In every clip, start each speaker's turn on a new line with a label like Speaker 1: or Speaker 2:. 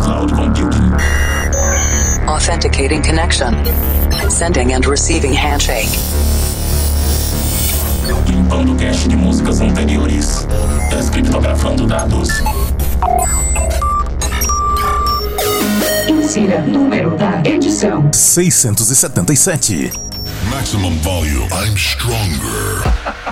Speaker 1: cloud computing.
Speaker 2: Authenticating connection. Sending and receiving handshake.
Speaker 1: Limpando cache de músicas anteriores. Descriptografando dados.
Speaker 3: Insira número da edição:
Speaker 4: 677.
Speaker 5: Maximum volume. I'm stronger.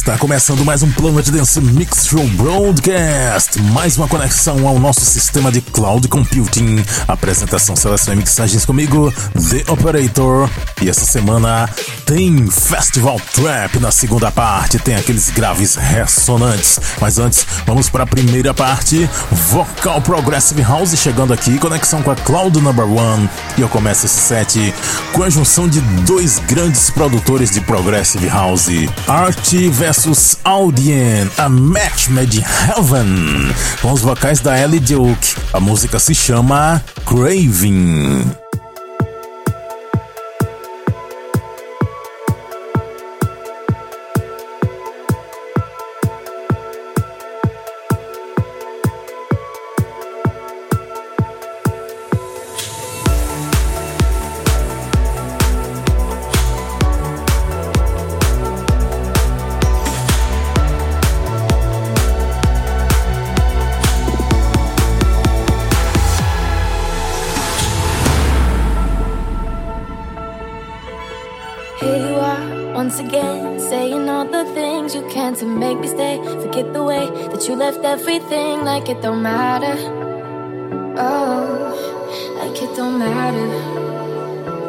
Speaker 4: Está começando mais um Planet Dance Mix Show Broadcast, mais uma conexão ao nosso sistema de cloud computing. Apresentação, seleção e mixagens comigo, The Operator. E essa semana tem Festival Trap na segunda parte, tem aqueles graves ressonantes. Mas antes, vamos para a primeira parte, Vocal Progressive House chegando aqui, conexão com a Cloud Number One. E eu começo esse set com a junção de dois grandes produtores de Progressive House, Art versus Audien, a match made heaven, com os vocais da Ellie Duke. A música se chama Craving.
Speaker 6: Forget the way that you left everything like it don't matter. Oh, like it don't matter.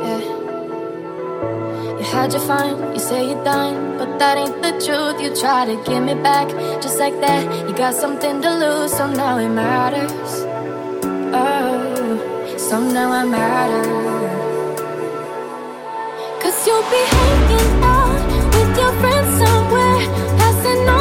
Speaker 6: Yeah. You had your fun, you say you're done, but that ain't the truth. You try to give me back, just like that. You got something to lose, so now it matters. Oh, so now I matter. Cause you'll be hanging out with your friends somewhere, passing all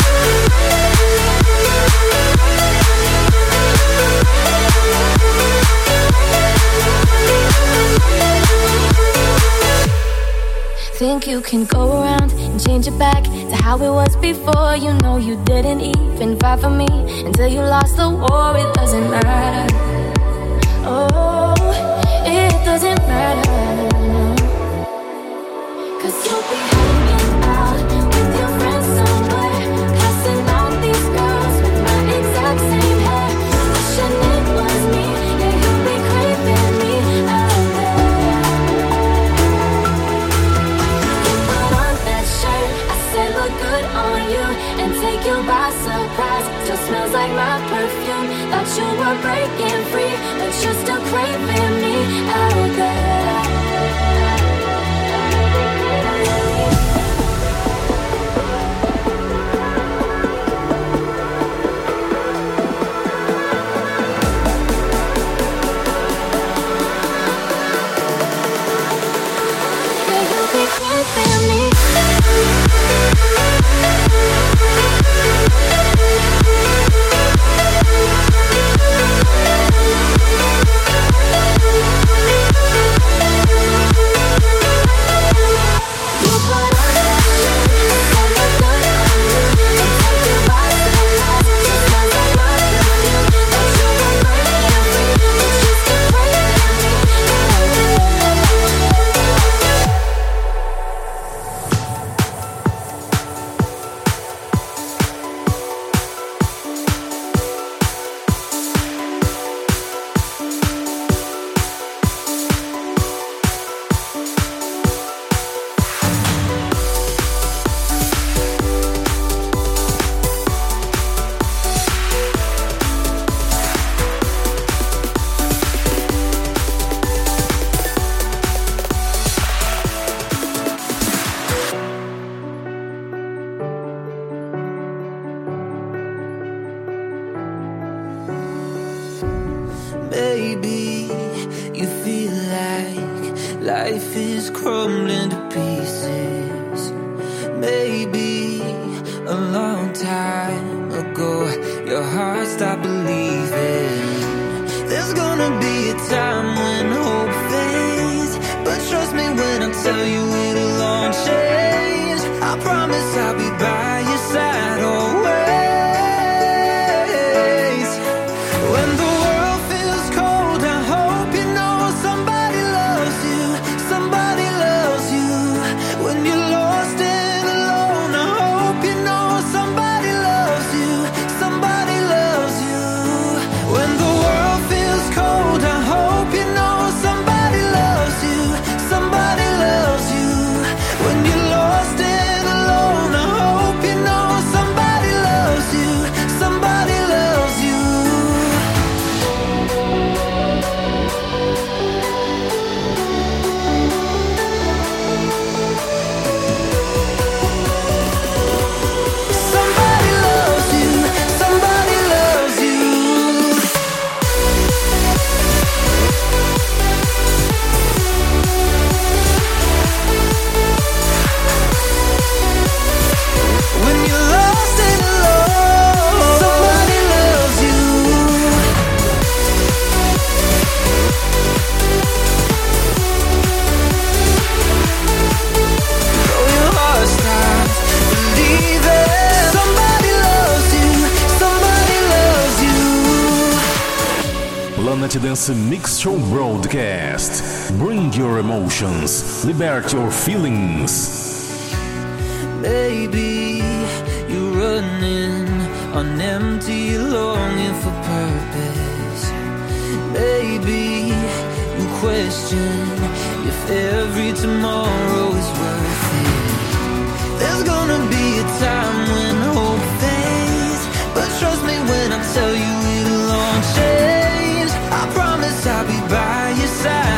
Speaker 6: Think you can go around and change it back to how it was before? You know you didn't even fight for me until you lost the war. It doesn't matter. Oh, life
Speaker 7: is crumbling to pieces.
Speaker 4: Planet Dance Mix Show broadcast. Bring your emotions, liberate your feelings.
Speaker 7: Maybe you're running on empty, longing for purpose. Maybe you question if every tomorrow is worth it. There's gonna be a time when hope fades, but trust me when I tell you it'll all change. I'll be by your side.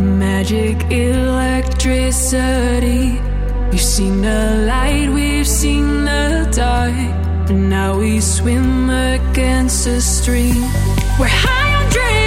Speaker 8: Magic electricity. We've seen the light, we've seen the dark. And now we swim against the stream. We're high on dreams.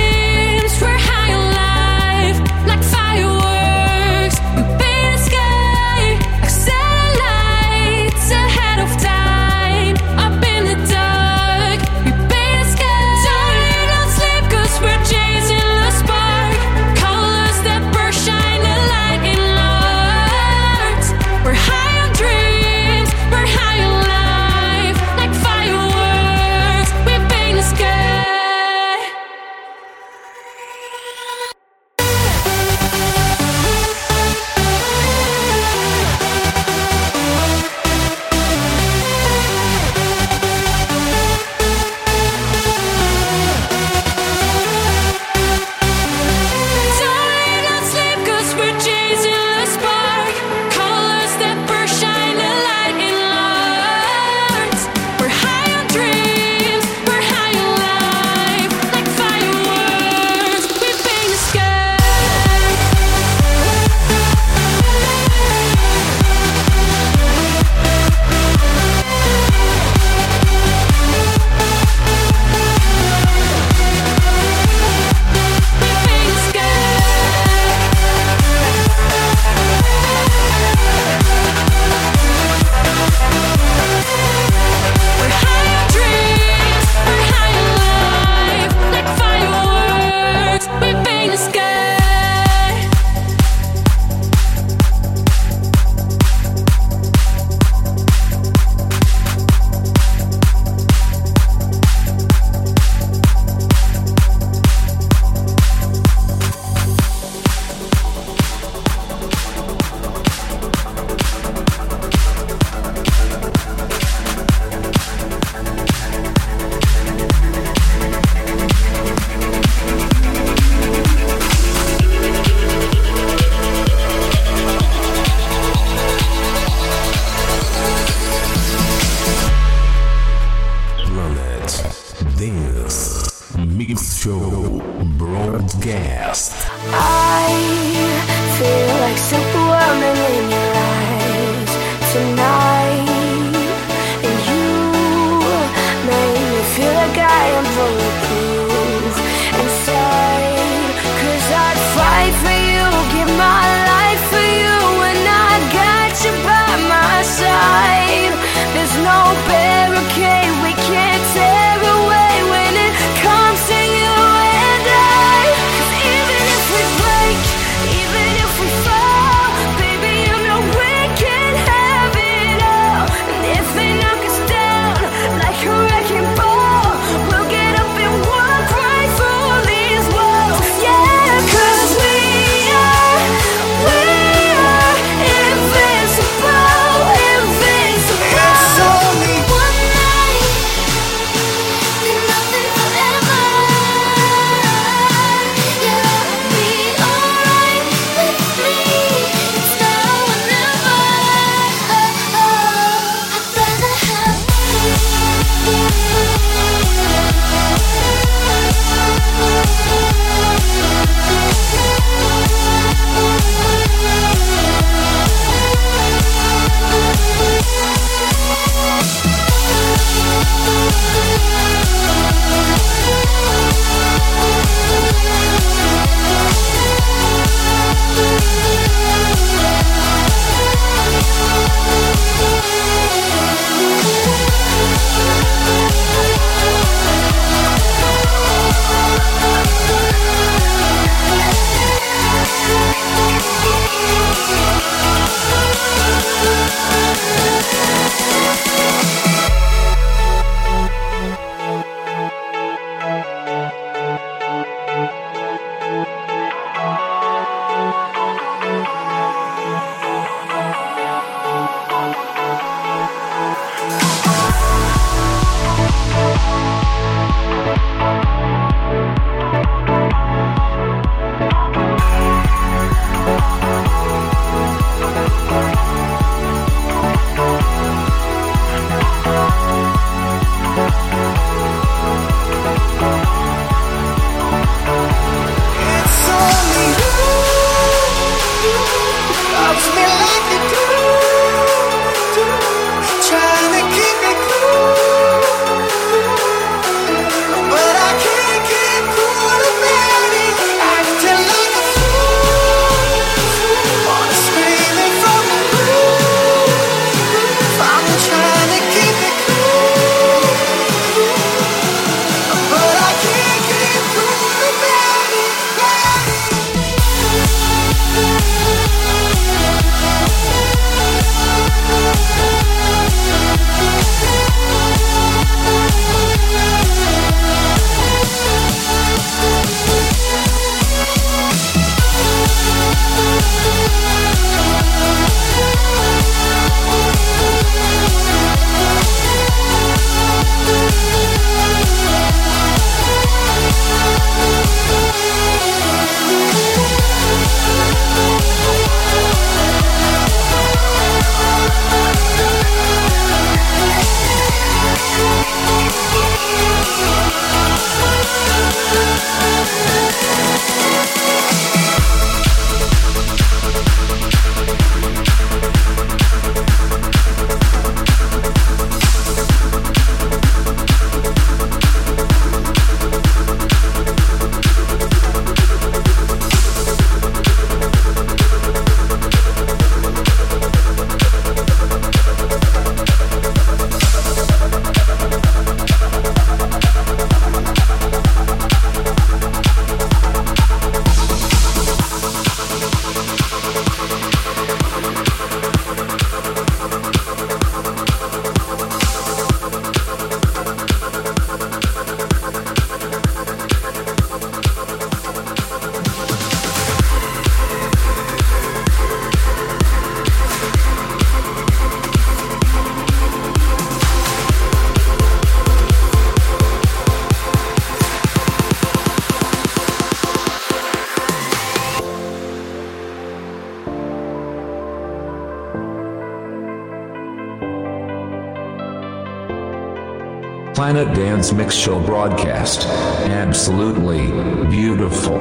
Speaker 4: Planet Dance Mix Show broadcast.
Speaker 9: Absolutely beautiful.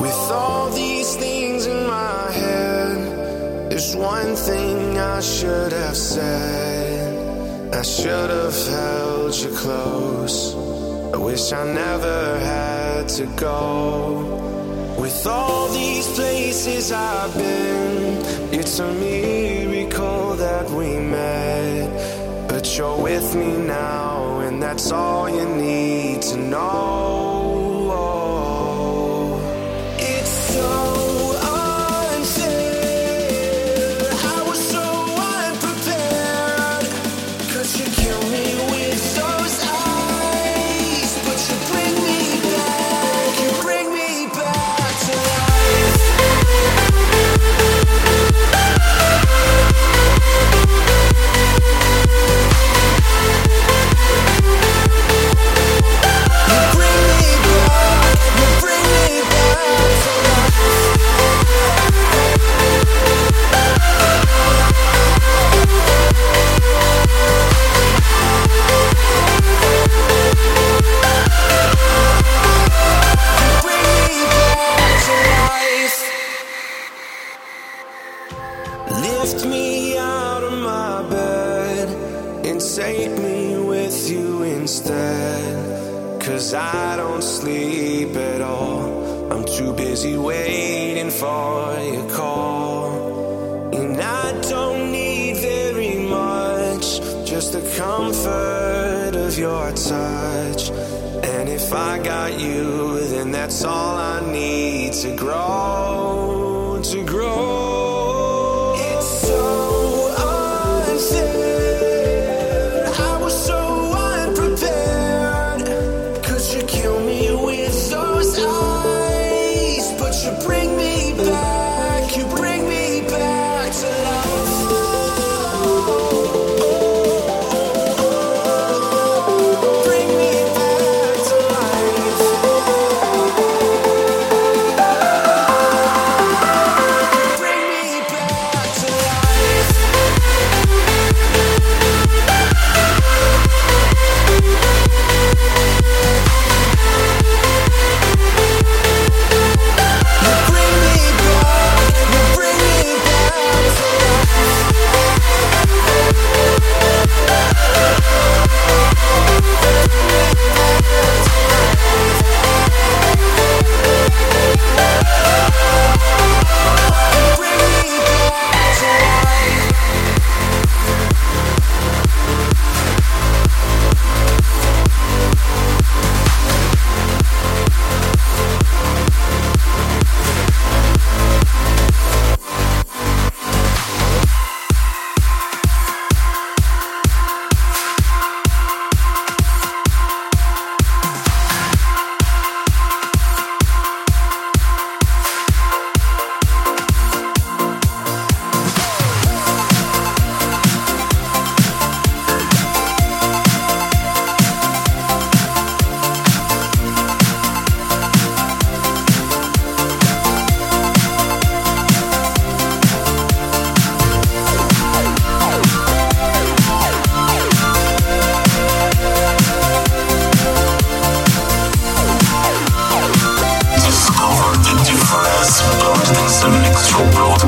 Speaker 10: With all these things in my head, there's one thing I should have said. I should have held you close. I wish I never had to go. With all these places I've been, it's a miracle that we met. But you're with me now, that's all you need to know. Take me with you instead. Cause I don't sleep at all. I'm too busy waiting for your call. And I don't need very much, just the comfort of your touch. And if I got you, then that's all I need to grow,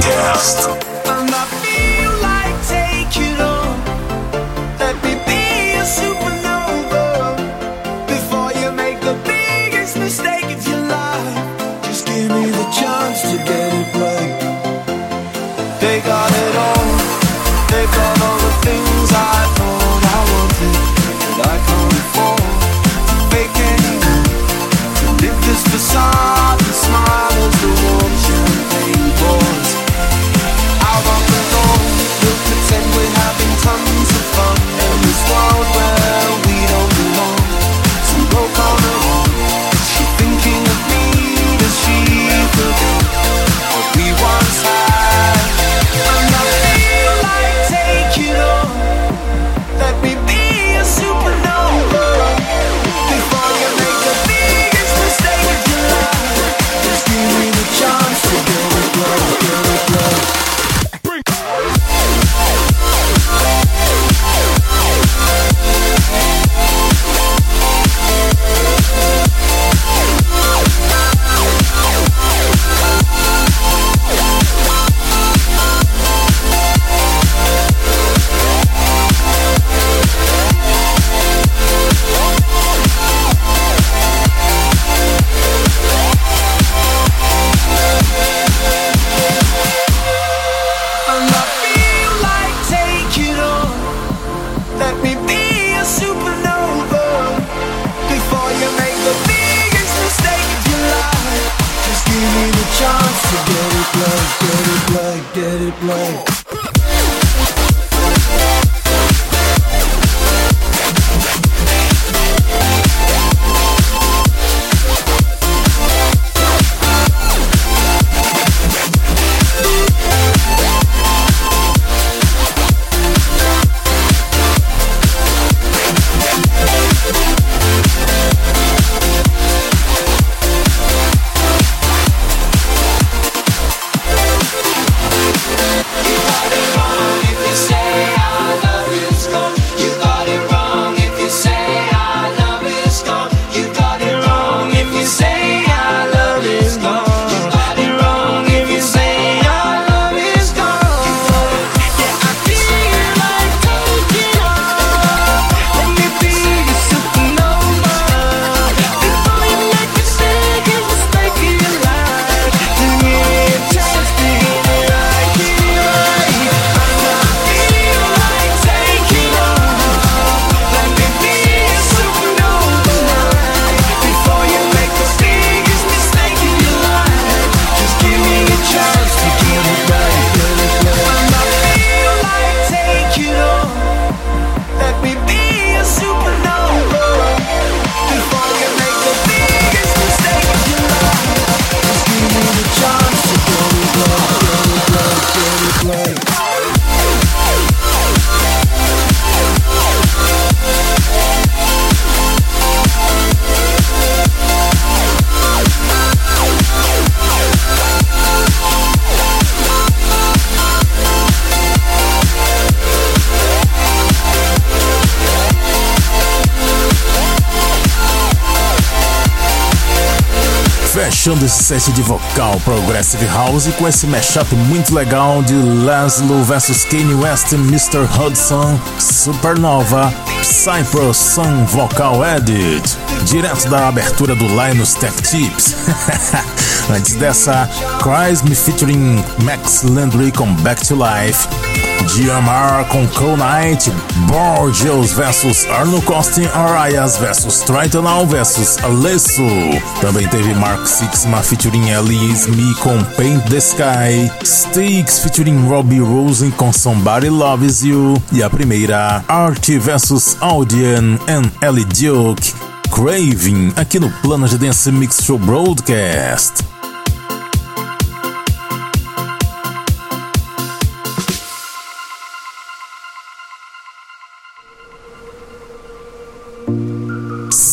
Speaker 1: show
Speaker 10: blood, black get it black
Speaker 4: Fechando esse set de vocal Progressive House com esse mashup muito legal de Laszlo vs Kanye West Mr. Hudson Supernova Cypress Sun Vocal Edit direto da abertura do Linus Tech Tips antes dessa Cries Me featuring Max Landry com Back to Life GMR com Cold Knight, Borgios vs Arno Costin, Arias vs Tritonal vs Alesso. Também teve Mark Sixma featuring Ellie Me com Paint the Sky, Sticks featuring Robbie Rosen com Somebody Loves You e a primeira Art vs Audien and Ellie Duke. Craving aqui no Planet Dance Mix Show Broadcast.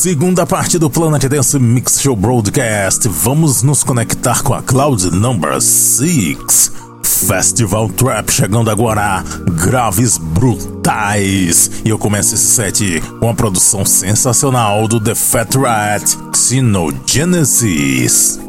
Speaker 4: Segunda parte do Planet Dance Mix Show Broadcast. Vamos nos conectar com a Cloud Number 6. Festival Trap chegando agora, graves brutais. E eu começo esse set com a produção sensacional do The Fat Rat, Xenogenesis.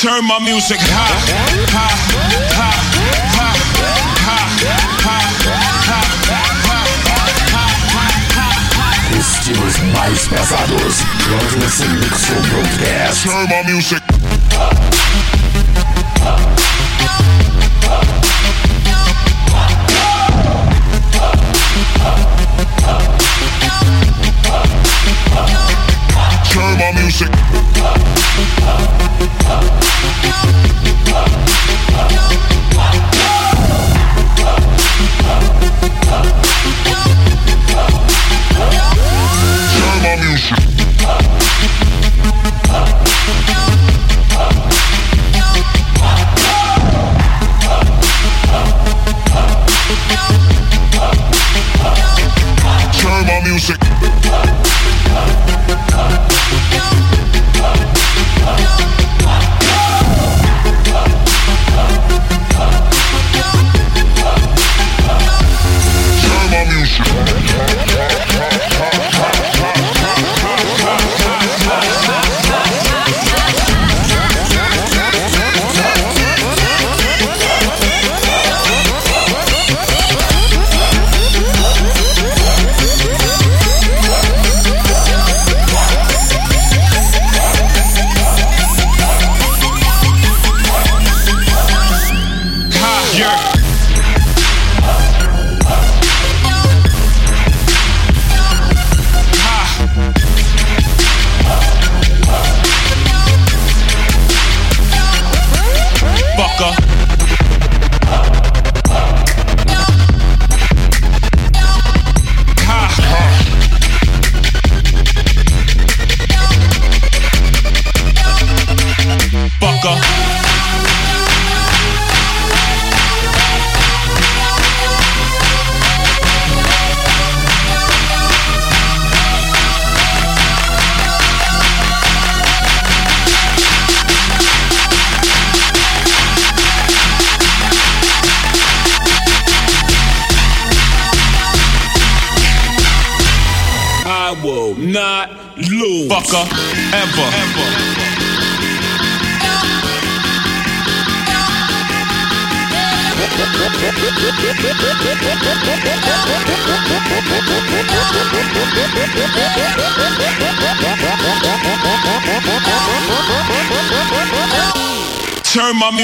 Speaker 10: Turn my music high, high, high, high, high,
Speaker 4: Estilos mais pesados. Cloud Dance Mix Show Broadcast.
Speaker 5: Turn my music. Turn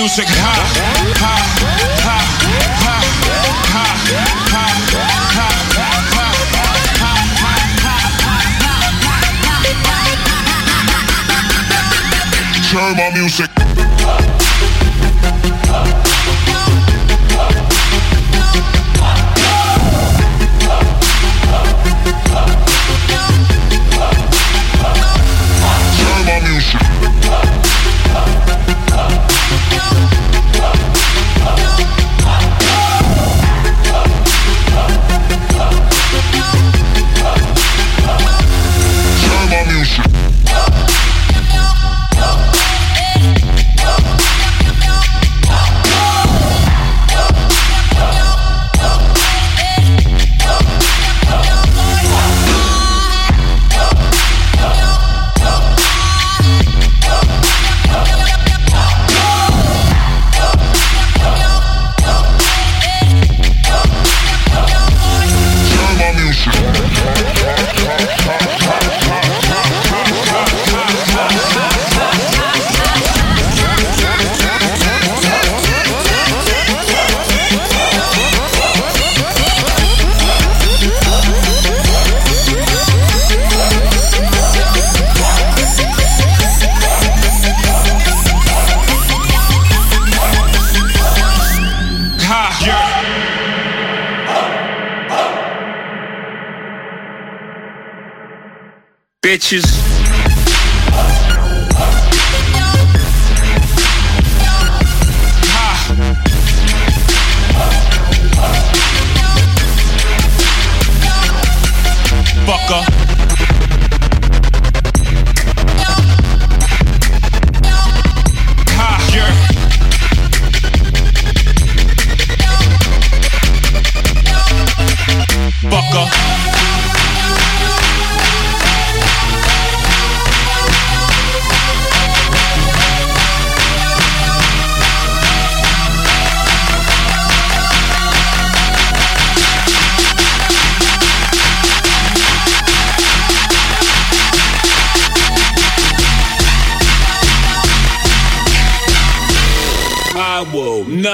Speaker 5: music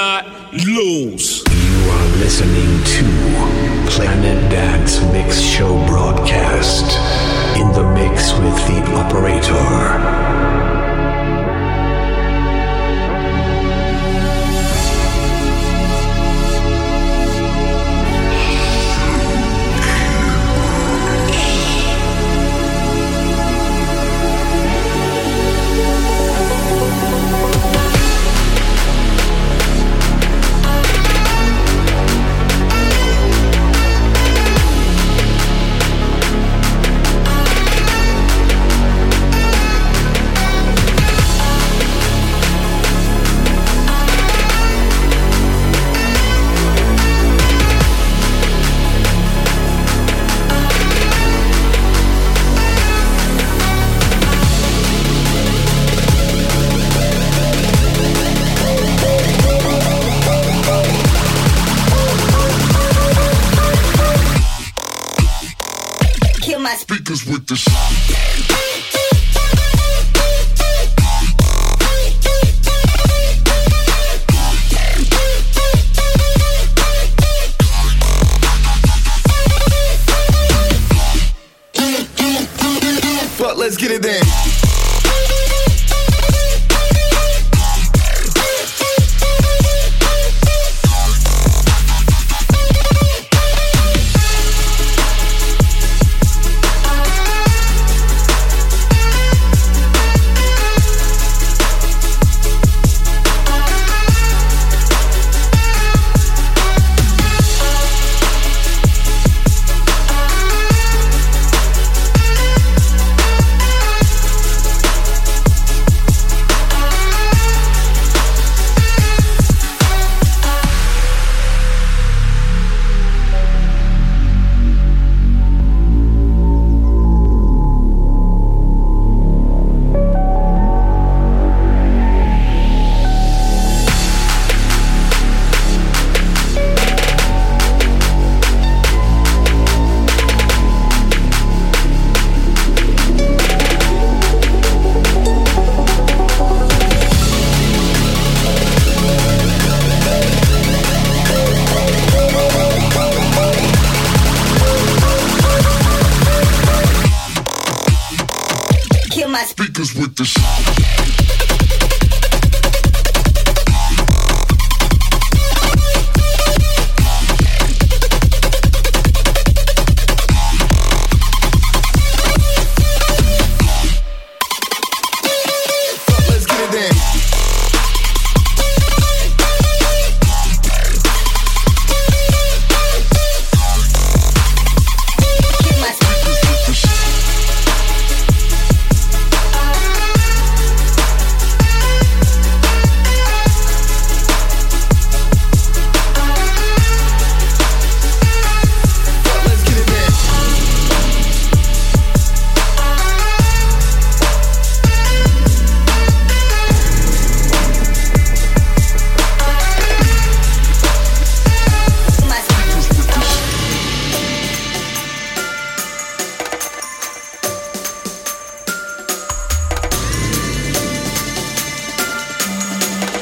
Speaker 10: not lose.
Speaker 9: You are listening to Planet Dance Mix Show broadcast in the mix with the operator.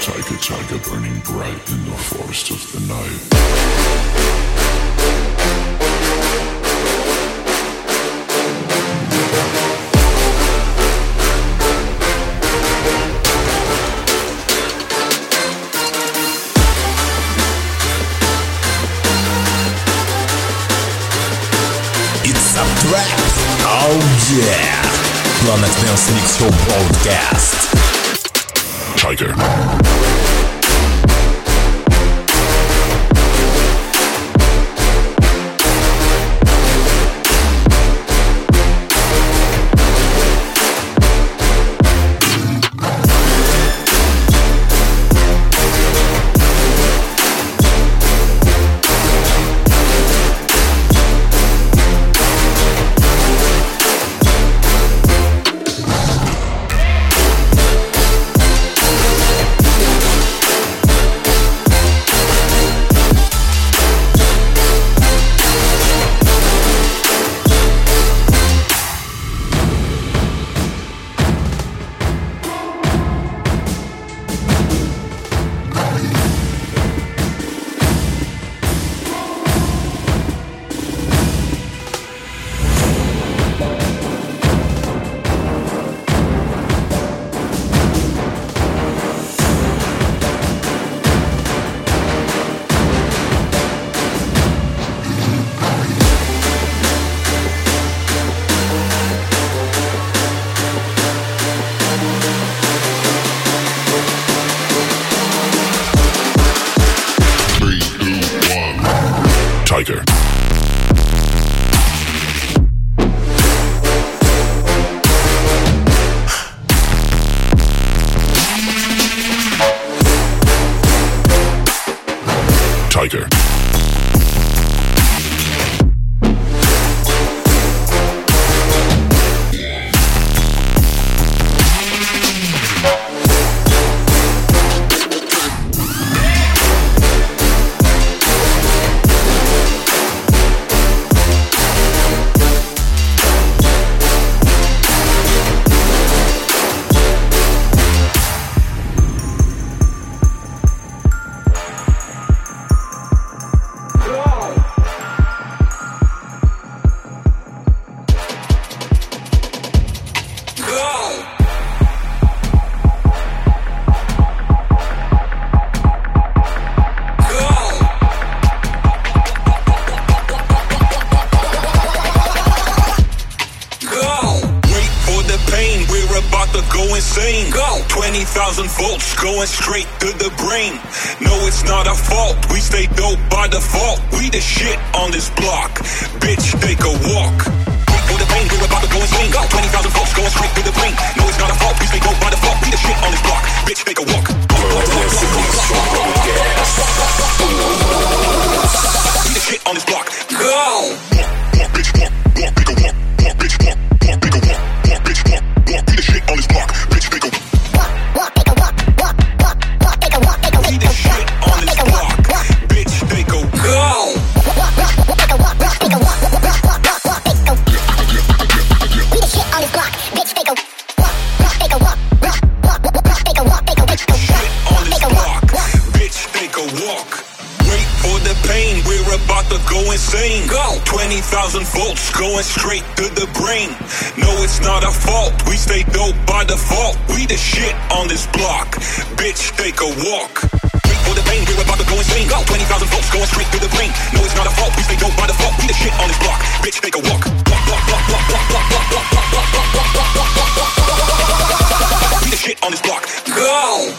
Speaker 11: Tiger, tiger, burning bright in the forest of the night.
Speaker 4: It's a trap. Oh yeah. Planet Dance Mix Show Broadcast.
Speaker 1: Tiger. Tiger.
Speaker 12: 20,000 volts going straight to the brain. No, it's not our fault, we stay dope by default. We the shit on this block. Bitch, take a walk. Wait for the pain, we're about to go insane. Go! 20,000 volts going straight to the brain. No, it's not our fault, we stay dope by default. We the shit on this block. Bitch, take a walk. We the shit on this block. Go!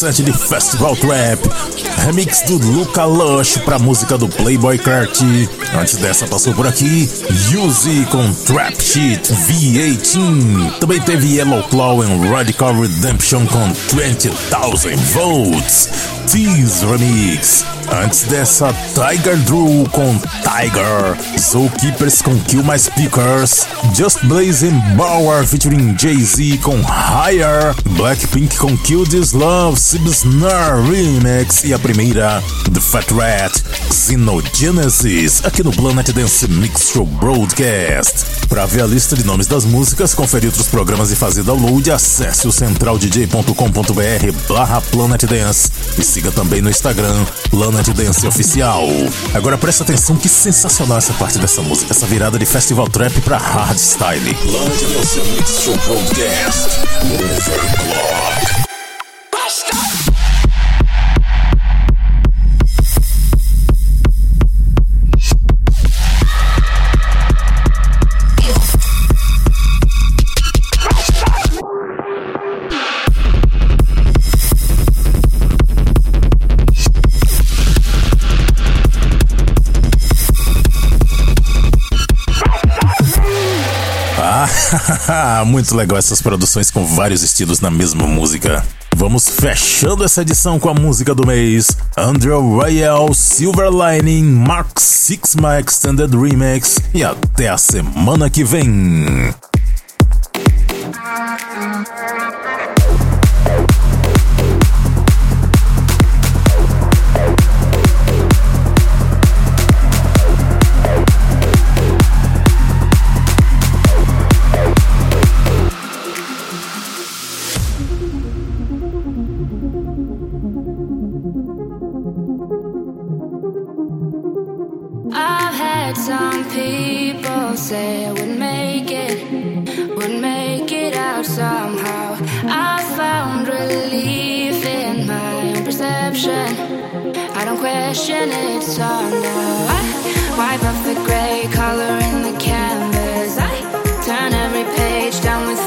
Speaker 4: Set de Festival Trap. Remix do Luca Lush pra música do Playboy Kurt. Antes dessa passou por aqui, Yuzi com Trap Sheet V18. Também teve Yellow Claw e Radical Redemption com 20,000 Volts. Tease Remix. Antes dessa, Tiger Drew com Tiger. Zookeepers com Kill My Speakers. Just Blaze and Bauer featuring Jay-Z com Higher. Blackpink com Kill This Love, Sibsnar Remix. E a primeira, The Fat Rat, Xenogenesis, aqui no Planet Dance Mix Show Broadcast. Para ver a lista de nomes das músicas, conferir outros programas e fazer download, acesse o centraldj.com.br barra Planet Dance siga também no Instagram Planet Dance Oficial. Agora presta atenção que sensacional essa parte dessa música, essa virada de festival trap pra hardstyle. Planet Dance Mix Show Broadcast. Overclock. Ah, muito legal essas produções com vários estilos na mesma música. Vamos fechando essa edição com a música do mês: Andrew Royal, Silver Lining, Mark Sixma Extended Remix. E até a semana que vem.
Speaker 7: I've some people say I would make it, would make it out somehow. I found relief in my own perception. I don't question it, so now I wipe off the gray color in the canvas. I turn every page down with